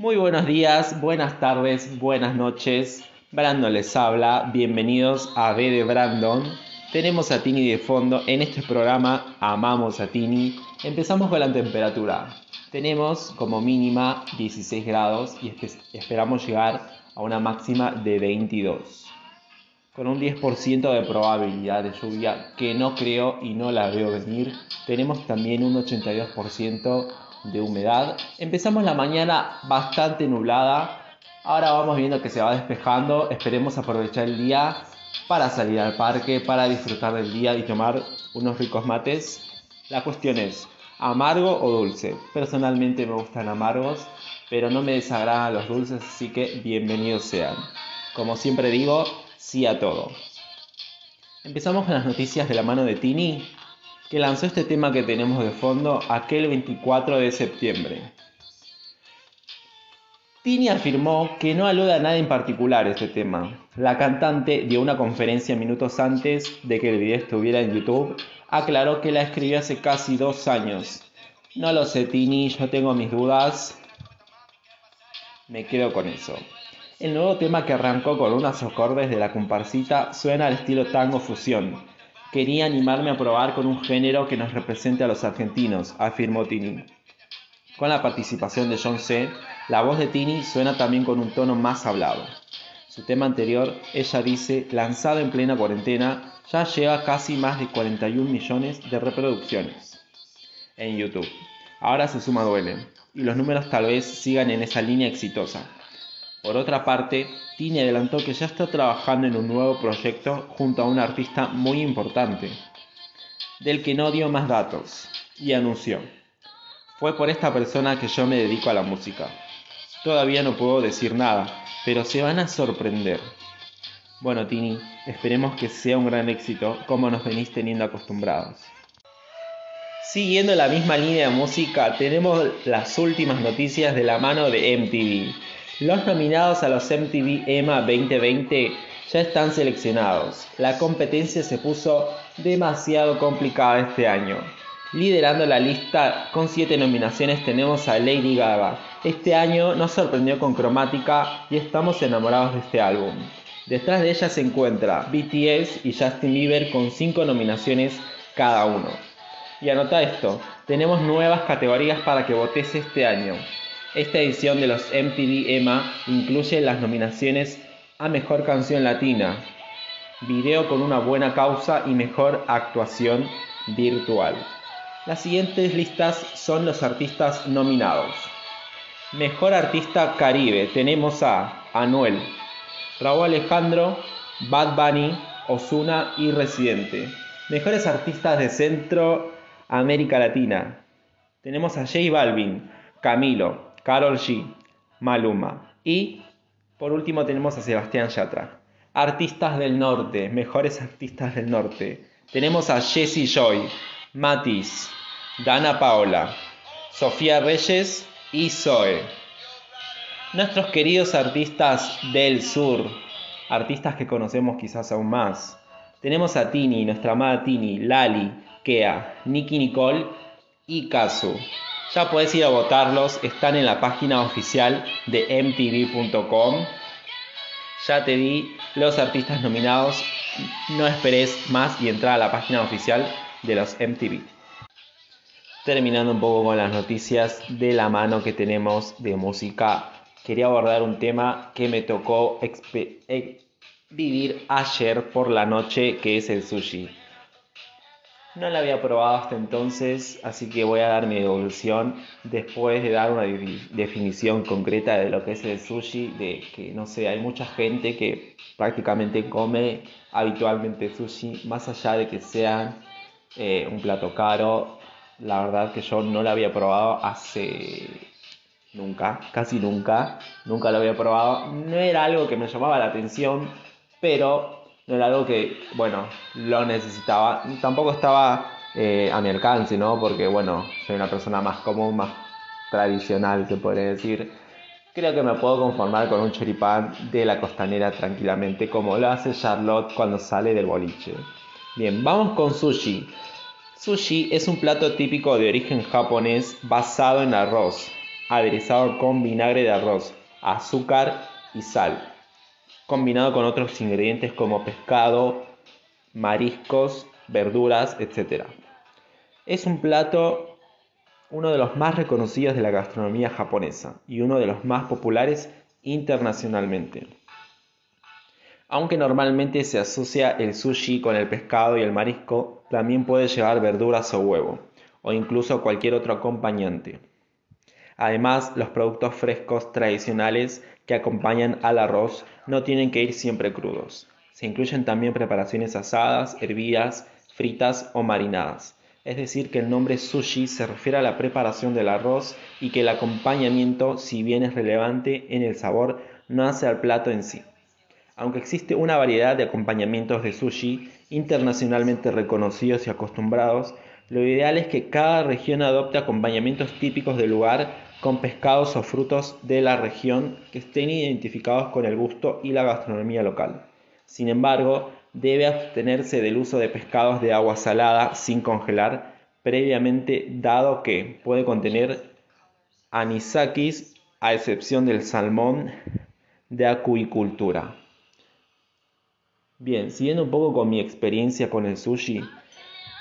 Muy buenos días, buenas tardes, buenas noches. Brandon les habla. Bienvenidos a B de Brandon. Tenemos a Tini de fondo. En este programa amamos a Tini. Empezamos con la temperatura. Tenemos como mínima 16 grados y esperamos llegar a una máxima de 22. Con un 10% de probabilidad de lluvia que no creo y no la veo venir. Tenemos también un 82% de humedad. Empezamos la mañana bastante nublada. Ahora vamos viendo que se va despejando. Esperemos aprovechar el día para salir al parque, para disfrutar del día y tomar unos ricos mates. La cuestión es, ¿amargo o dulce? Personalmente me gustan amargos, pero no me desagradan los dulces, así que bienvenidos sean. Como siempre digo, sí a todo. Empezamos con las noticias de la mano de Tini que lanzó este tema que tenemos de fondo aquel 24 de septiembre. Tini afirmó que no alude a nada en particular este tema. La cantante dio una conferencia minutos antes de que el video estuviera en YouTube. Aclaró que la escribió hace casi dos años. No lo sé, Tini, yo tengo mis dudas. Me quedo con eso. El nuevo tema que arrancó con unos acordes de la comparsita suena al estilo tango fusión Quería animarme a probar con un género que nos represente a los argentinos, afirmó Tini. Con la participación de John C., la voz de Tini suena también con un tono más hablado. Su tema anterior, ella dice, lanzado en plena cuarentena, ya lleva casi más de 41 millones de reproducciones en YouTube. Ahora se suma Duele, y los números tal vez sigan en esa línea exitosa. Por otra parte, Tini adelantó que ya está trabajando en un nuevo proyecto junto a un artista muy importante, del que no dio más datos, y anunció, fue por esta persona que yo me dedico a la música. Todavía no puedo decir nada, pero se van a sorprender. Bueno, Tini, esperemos que sea un gran éxito como nos venís teniendo acostumbrados. Siguiendo la misma línea de música, tenemos las últimas noticias de la mano de MTV los nominados a los MTV EMA 2020 ya están seleccionados. La competencia se puso demasiado complicada este año. Liderando la lista con 7 nominaciones tenemos a Lady Gaga. Este año nos sorprendió con Cromática y estamos enamorados de este álbum. Detrás de ella se encuentra BTS y Justin Bieber con 5 nominaciones cada uno. Y anota esto, tenemos nuevas categorías para que votes este año. Esta edición de los MTV EMA incluye las nominaciones a Mejor Canción Latina, Video con una buena causa y Mejor Actuación Virtual. Las siguientes listas son los artistas nominados. Mejor Artista Caribe tenemos a Anuel, Raúl Alejandro, Bad Bunny, Osuna y Residente. Mejores artistas de Centro América Latina. Tenemos a J Balvin, Camilo, Carol G, Maluma y por último tenemos a Sebastián Yatra. Artistas del norte, mejores artistas del norte. Tenemos a Jessie Joy, Matis, Dana Paola, Sofía Reyes y Zoe. Nuestros queridos artistas del sur, artistas que conocemos quizás aún más. Tenemos a Tini, nuestra amada Tini, Lali, Kea, Nicky Nicole y Kazu. Ya puedes ir a votarlos, están en la página oficial de mtv.com. Ya te di los artistas nominados, no esperes más y entra a la página oficial de los MTV. Terminando un poco con las noticias de la mano que tenemos de música, quería abordar un tema que me tocó eh, vivir ayer por la noche, que es el sushi. No la había probado hasta entonces, así que voy a dar mi devolución después de dar una definición concreta de lo que es el sushi, de que no sé, hay mucha gente que prácticamente come habitualmente sushi, más allá de que sea eh, un plato caro, la verdad que yo no la había probado hace nunca, casi nunca, nunca lo había probado, no era algo que me llamaba la atención, pero no era algo que, bueno, lo necesitaba. Tampoco estaba eh, a mi alcance, ¿no? Porque, bueno, soy una persona más común, más tradicional, se podría decir. Creo que me puedo conformar con un choripán de la costanera tranquilamente, como lo hace Charlotte cuando sale del boliche. Bien, vamos con sushi. Sushi es un plato típico de origen japonés basado en arroz, aderezado con vinagre de arroz, azúcar y sal, combinado con otros ingredientes como pescado, mariscos, verduras, etc. Es un plato uno de los más reconocidos de la gastronomía japonesa y uno de los más populares internacionalmente. Aunque normalmente se asocia el sushi con el pescado y el marisco, también puede llevar verduras o huevo, o incluso cualquier otro acompañante. Además, los productos frescos tradicionales que acompañan al arroz no tienen que ir siempre crudos. Se incluyen también preparaciones asadas, hervidas, fritas o marinadas. Es decir, que el nombre sushi se refiere a la preparación del arroz y que el acompañamiento, si bien es relevante en el sabor, no hace al plato en sí. Aunque existe una variedad de acompañamientos de sushi internacionalmente reconocidos y acostumbrados, lo ideal es que cada región adopte acompañamientos típicos del lugar con pescados o frutos de la región que estén identificados con el gusto y la gastronomía local. Sin embargo, debe abstenerse del uso de pescados de agua salada sin congelar previamente dado que puede contener anisakis a excepción del salmón de acuicultura. Bien, siguiendo un poco con mi experiencia con el sushi,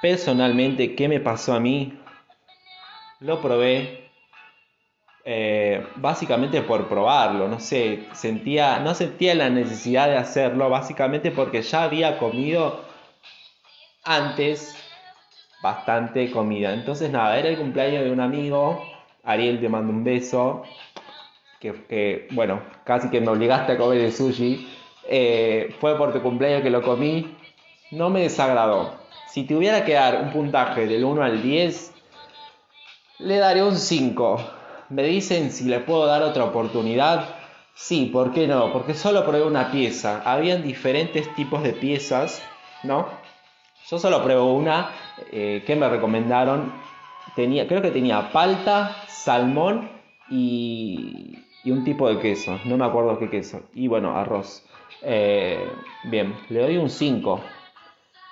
personalmente, ¿qué me pasó a mí? Lo probé eh, básicamente por probarlo, no sé, sentía, no sentía la necesidad de hacerlo, básicamente porque ya había comido antes bastante comida. Entonces nada, era el cumpleaños de un amigo, Ariel te mando un beso, que, bueno, casi que me obligaste a comer el sushi, eh, fue por tu cumpleaños que lo comí, no me desagradó. Si tuviera que dar un puntaje del 1 al 10, le daré un 5 me dicen si le puedo dar otra oportunidad. Sí, ¿por qué no? Porque solo probé una pieza. Habían diferentes tipos de piezas, ¿no? Yo solo probé una eh, que me recomendaron. Tenía, creo que tenía palta, salmón y, y, un tipo de queso. No me acuerdo qué queso. Y bueno, arroz. Eh, bien, le doy un 5.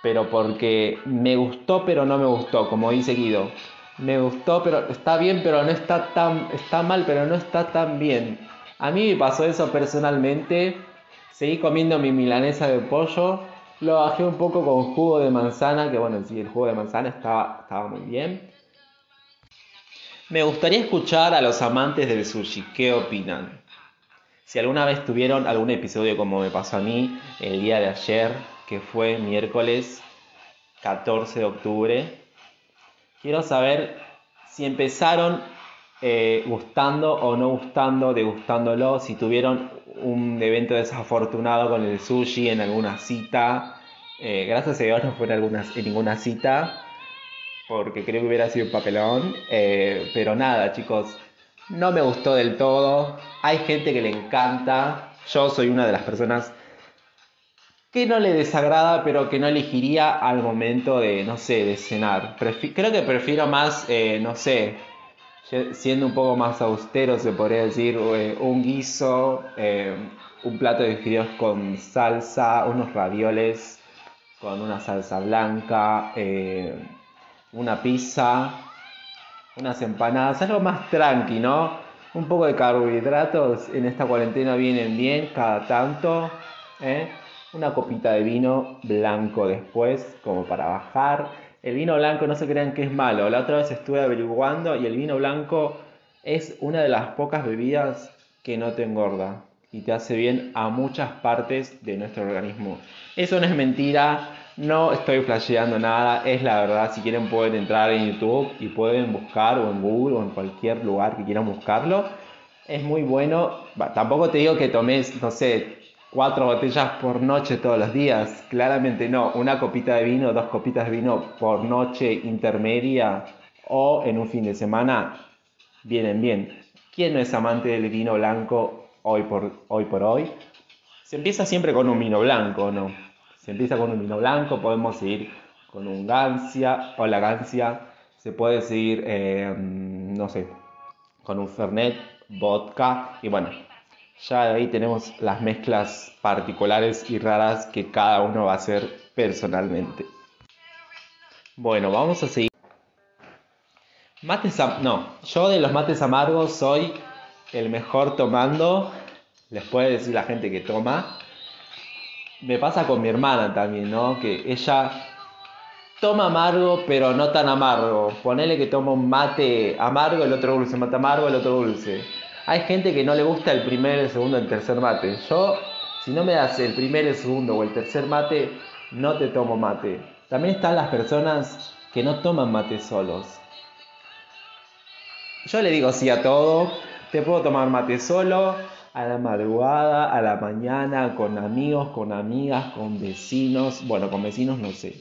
Pero porque me gustó, pero no me gustó, como dice Guido me gustó, pero está bien, pero no está tan, está mal, pero no está tan bien. A mí me pasó eso personalmente. Seguí comiendo mi milanesa de pollo. Lo bajé un poco con jugo de manzana, que bueno, sí, el jugo de manzana estaba, estaba muy bien. Me gustaría escuchar a los amantes del sushi, ¿qué opinan? Si alguna vez tuvieron algún episodio como me pasó a mí el día de ayer, que fue miércoles 14 de octubre, Quiero saber si empezaron eh, gustando o no gustando, degustándolo, si tuvieron un evento desafortunado con el sushi en alguna cita. Eh, gracias a Dios no fue en, en ninguna cita, porque creo que hubiera sido un papelón. Eh, pero nada, chicos, no me gustó del todo. Hay gente que le encanta. Yo soy una de las personas que no le desagrada, pero que no elegiría al momento de, no sé, de cenar. creo que prefiero más, eh, no sé, siendo un poco más austero, se podría decir, eh, un guiso, eh, un plato de fideos con salsa, unos ravioles con una salsa blanca, una pizza, unas empanadas, algo más tranqui, ¿no? Un poco de carbohidratos en esta cuarentena vienen bien cada tanto. Una copita de vino blanco después, como para bajar. El vino blanco no se crean que es malo. La otra vez estuve averiguando y el vino blanco es una de las pocas bebidas que no te engorda y te hace bien a muchas partes de nuestro organismo. Eso no es mentira, no estoy flasheando nada, es la verdad. Si quieren pueden entrar en YouTube y pueden buscar o en Google o en cualquier lugar que quieran buscarlo. Es muy bueno. tampoco te digo que tomes, no sé, cuatro botellas por noche todos los días. Claramente no. Una copita de vino, dos copitas de vino por noche intermedia o en un fin de semana vienen bien. ¿Quién no es amante del vino blanco hoy por hoy? Por hoy? Se empieza siempre con un vino blanco, ¿no? Se empieza con un vino blanco, podemos seguir con un Gancia o la Gancia. Se puede seguir, eh, no sé, con un Fernet, vodka y bueno, ya ahí tenemos las mezclas particulares y raras que cada uno va a hacer personalmente. Bueno, vamos a seguir. Mates no, yo de los mates amargos soy el mejor tomando. Les puede decir la gente que toma. Me pasa con mi hermana también, ¿no? Que ella toma amargo, pero no tan amargo. Ponele que toma un mate amargo, el otro dulce, mate amargo, el otro dulce. Hay gente que no le gusta el primer, el segundo, el tercer mate. Yo, si no me das el primer, el segundo o el tercer mate, no te tomo mate. También están las personas que no toman mate solos. Yo le digo sí a todo. Te puedo tomar mate solo, a la madrugada, a la mañana, con amigos, con amigas, con vecinos. Bueno, con vecinos no sé.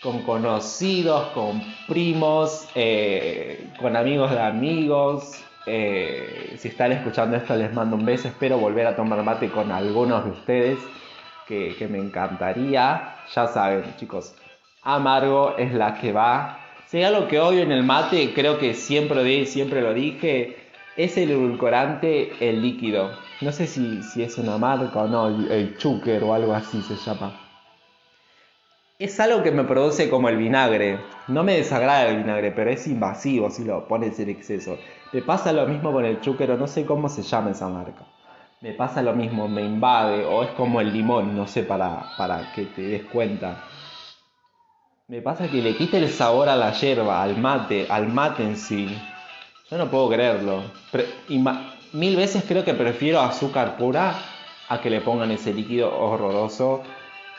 Con conocidos, con primos, eh, con amigos de amigos. Eh, si están escuchando esto les mando un beso. Espero volver a tomar mate con algunos de ustedes. Que, me encantaría. Ya saben, chicos. Amargo es la que va si algo que odio en el mate, creo que siempre, siempre lo dije, es el edulcorante, el líquido. No sé si, es una marca o no, el, el o algo así se llama. Es algo que me produce como el vinagre. No me desagrada el vinagre, pero es invasivo si lo pones en exceso. Me pasa lo mismo con el chúquero, no sé cómo se llama esa marca. Me pasa lo mismo, me invade, o es como el limón, no sé, para, para que te des cuenta. Me pasa que le quita el sabor a la yerba, al mate, al mate en sí. Yo no puedo creerlo. mil veces creo que prefiero azúcar pura a que le pongan ese líquido horroroso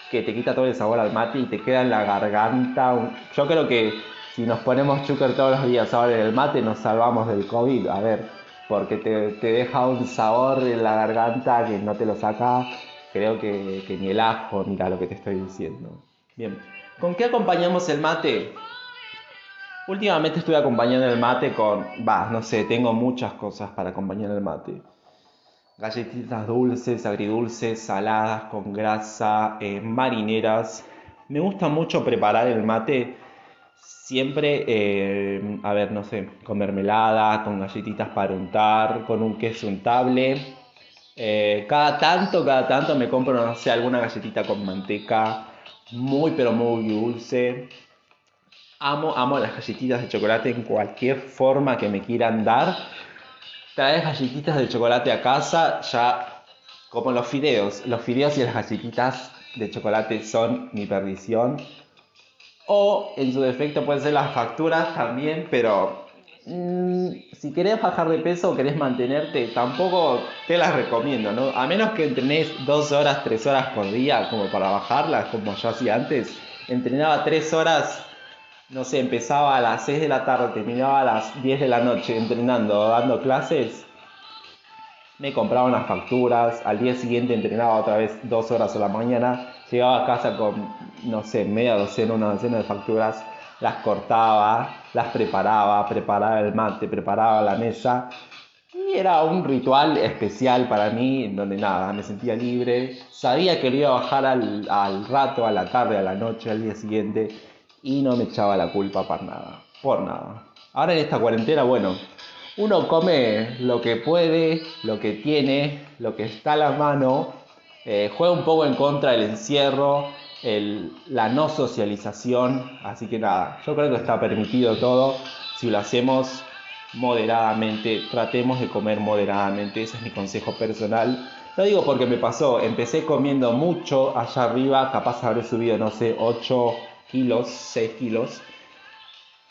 que te quita todo el sabor al mate y te queda en la garganta. Yo creo que si nos ponemos chúcar todos los días ahora en el mate nos salvamos del COVID. A ver, porque te, deja un sabor en la garganta que no te lo saca. Creo que, que ni el ajo, mira lo que te estoy diciendo. Bien. ¿Con qué acompañamos el mate? Últimamente estoy acompañando el mate con, va, no sé, tengo muchas cosas para acompañar el mate. Galletitas dulces, agridulces, saladas, con grasa, eh, marineras. Me gusta mucho preparar el mate siempre, eh, a ver, no sé, con mermelada, con galletitas para untar, con un queso untable. Eh, cada tanto, cada tanto me compro, no sé, alguna galletita con manteca muy pero muy dulce. Amo, amo las galletitas de chocolate en cualquier forma que me quieran dar. Traes galletitas de chocolate a casa, ya como los fideos. Los fideos y las galletitas de chocolate son mi perdición. O en su defecto pueden ser las facturas también, pero Mm, si querés bajar de peso o querés mantenerte, tampoco te las recomiendo, ¿no? A menos que entrenes dos horas, tres horas por día como para bajarlas, como yo hacía antes. Entrenaba tres horas, no sé, empezaba a las 6 de la tarde, terminaba a las 10 de la noche entrenando, dando clases. Me compraba unas facturas, al día siguiente entrenaba otra vez dos horas a la mañana, llegaba a casa con, no sé, media docena, una docena de facturas las cortaba, las preparaba, preparaba el mate, preparaba la mesa. Y era un ritual especial para mí, donde nada, me sentía libre, sabía que lo iba a bajar al, al rato, a la tarde, a la noche, al día siguiente, y no me echaba la culpa para nada, por nada. Ahora en esta cuarentena, bueno, uno come lo que puede, lo que tiene, lo que está a la mano, eh, juega un poco en contra del encierro, la no socialización. Así que nada, yo creo que está permitido todo. Si lo hacemos moderadamente, tratemos de comer moderadamente. Ese es mi consejo personal. Lo digo porque me pasó, empecé comiendo mucho allá arriba, capaz habré subido, no sé, 8 kilos, 6 kilos.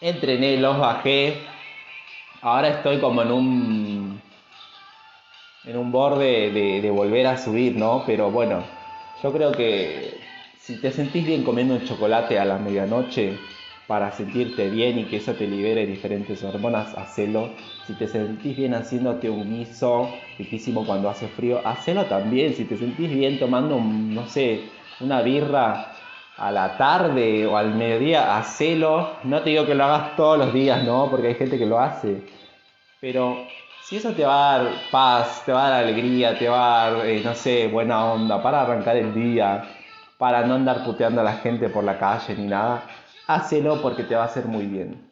Entrené, los bajé. Ahora estoy como en un en un borde de, de volver a subir, ¿no? Pero bueno, yo creo que si te sentís bien comiendo un chocolate a la medianoche para sentirte bien y que eso te libere diferentes hormonas, hacelo. Si te sentís bien haciéndote un guiso riquísimo cuando hace frío, hacelo también. Si te sentís bien tomando, no sé, una birra a la tarde o al mediodía, hacelo. No te digo que lo hagas todos los días, ¿no? Porque hay gente que lo hace. Pero si eso te va a dar paz, te va a dar alegría, te va a dar, eh, no sé, buena onda para arrancar el día, para no andar puteando a la gente por la calle ni nada, hacelo porque te va a hacer muy bien.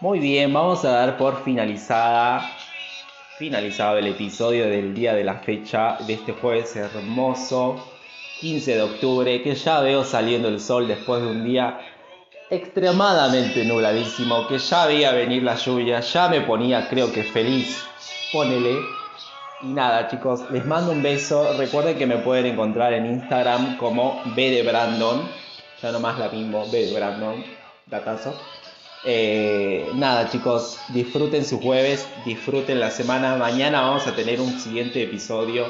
Muy bien, vamos a dar por finalizada finalizado el episodio del día de la fecha de este jueves hermoso, 15 de octubre, que ya veo saliendo el sol después de un día extremadamente nubladísimo, que ya veía venir la lluvia, ya me ponía creo que feliz, ponele. Y nada chicos, les mando un beso, recuerden que me pueden encontrar en Instagram como B Brandon, ya nomás la mismo, B de Brandon, datazo. Eh, nada chicos, disfruten su jueves, disfruten la semana, mañana vamos a tener un siguiente episodio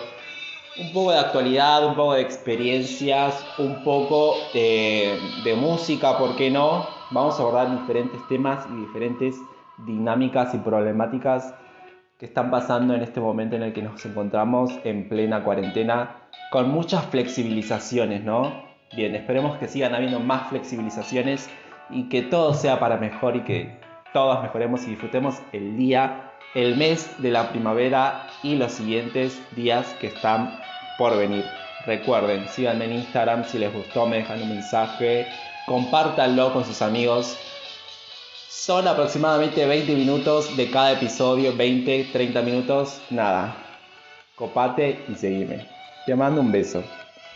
un poco de actualidad, un poco de experiencias, un poco de, música, ¿por qué no? Vamos a abordar diferentes temas y diferentes dinámicas y problemáticas que están pasando en este momento en el que nos encontramos en plena cuarentena, con muchas flexibilizaciones, ¿no? Bien, esperemos que sigan habiendo más flexibilizaciones y que todo sea para mejor y que todos mejoremos y disfrutemos el día el mes de la primavera y los siguientes días que están por venir. Recuerden, síganme en Instagram si les gustó, me dejan un mensaje, compártanlo con sus amigos. Son aproximadamente 20 minutos de cada episodio, 20, 30 minutos, nada. Copate y seguime. Te mando un beso.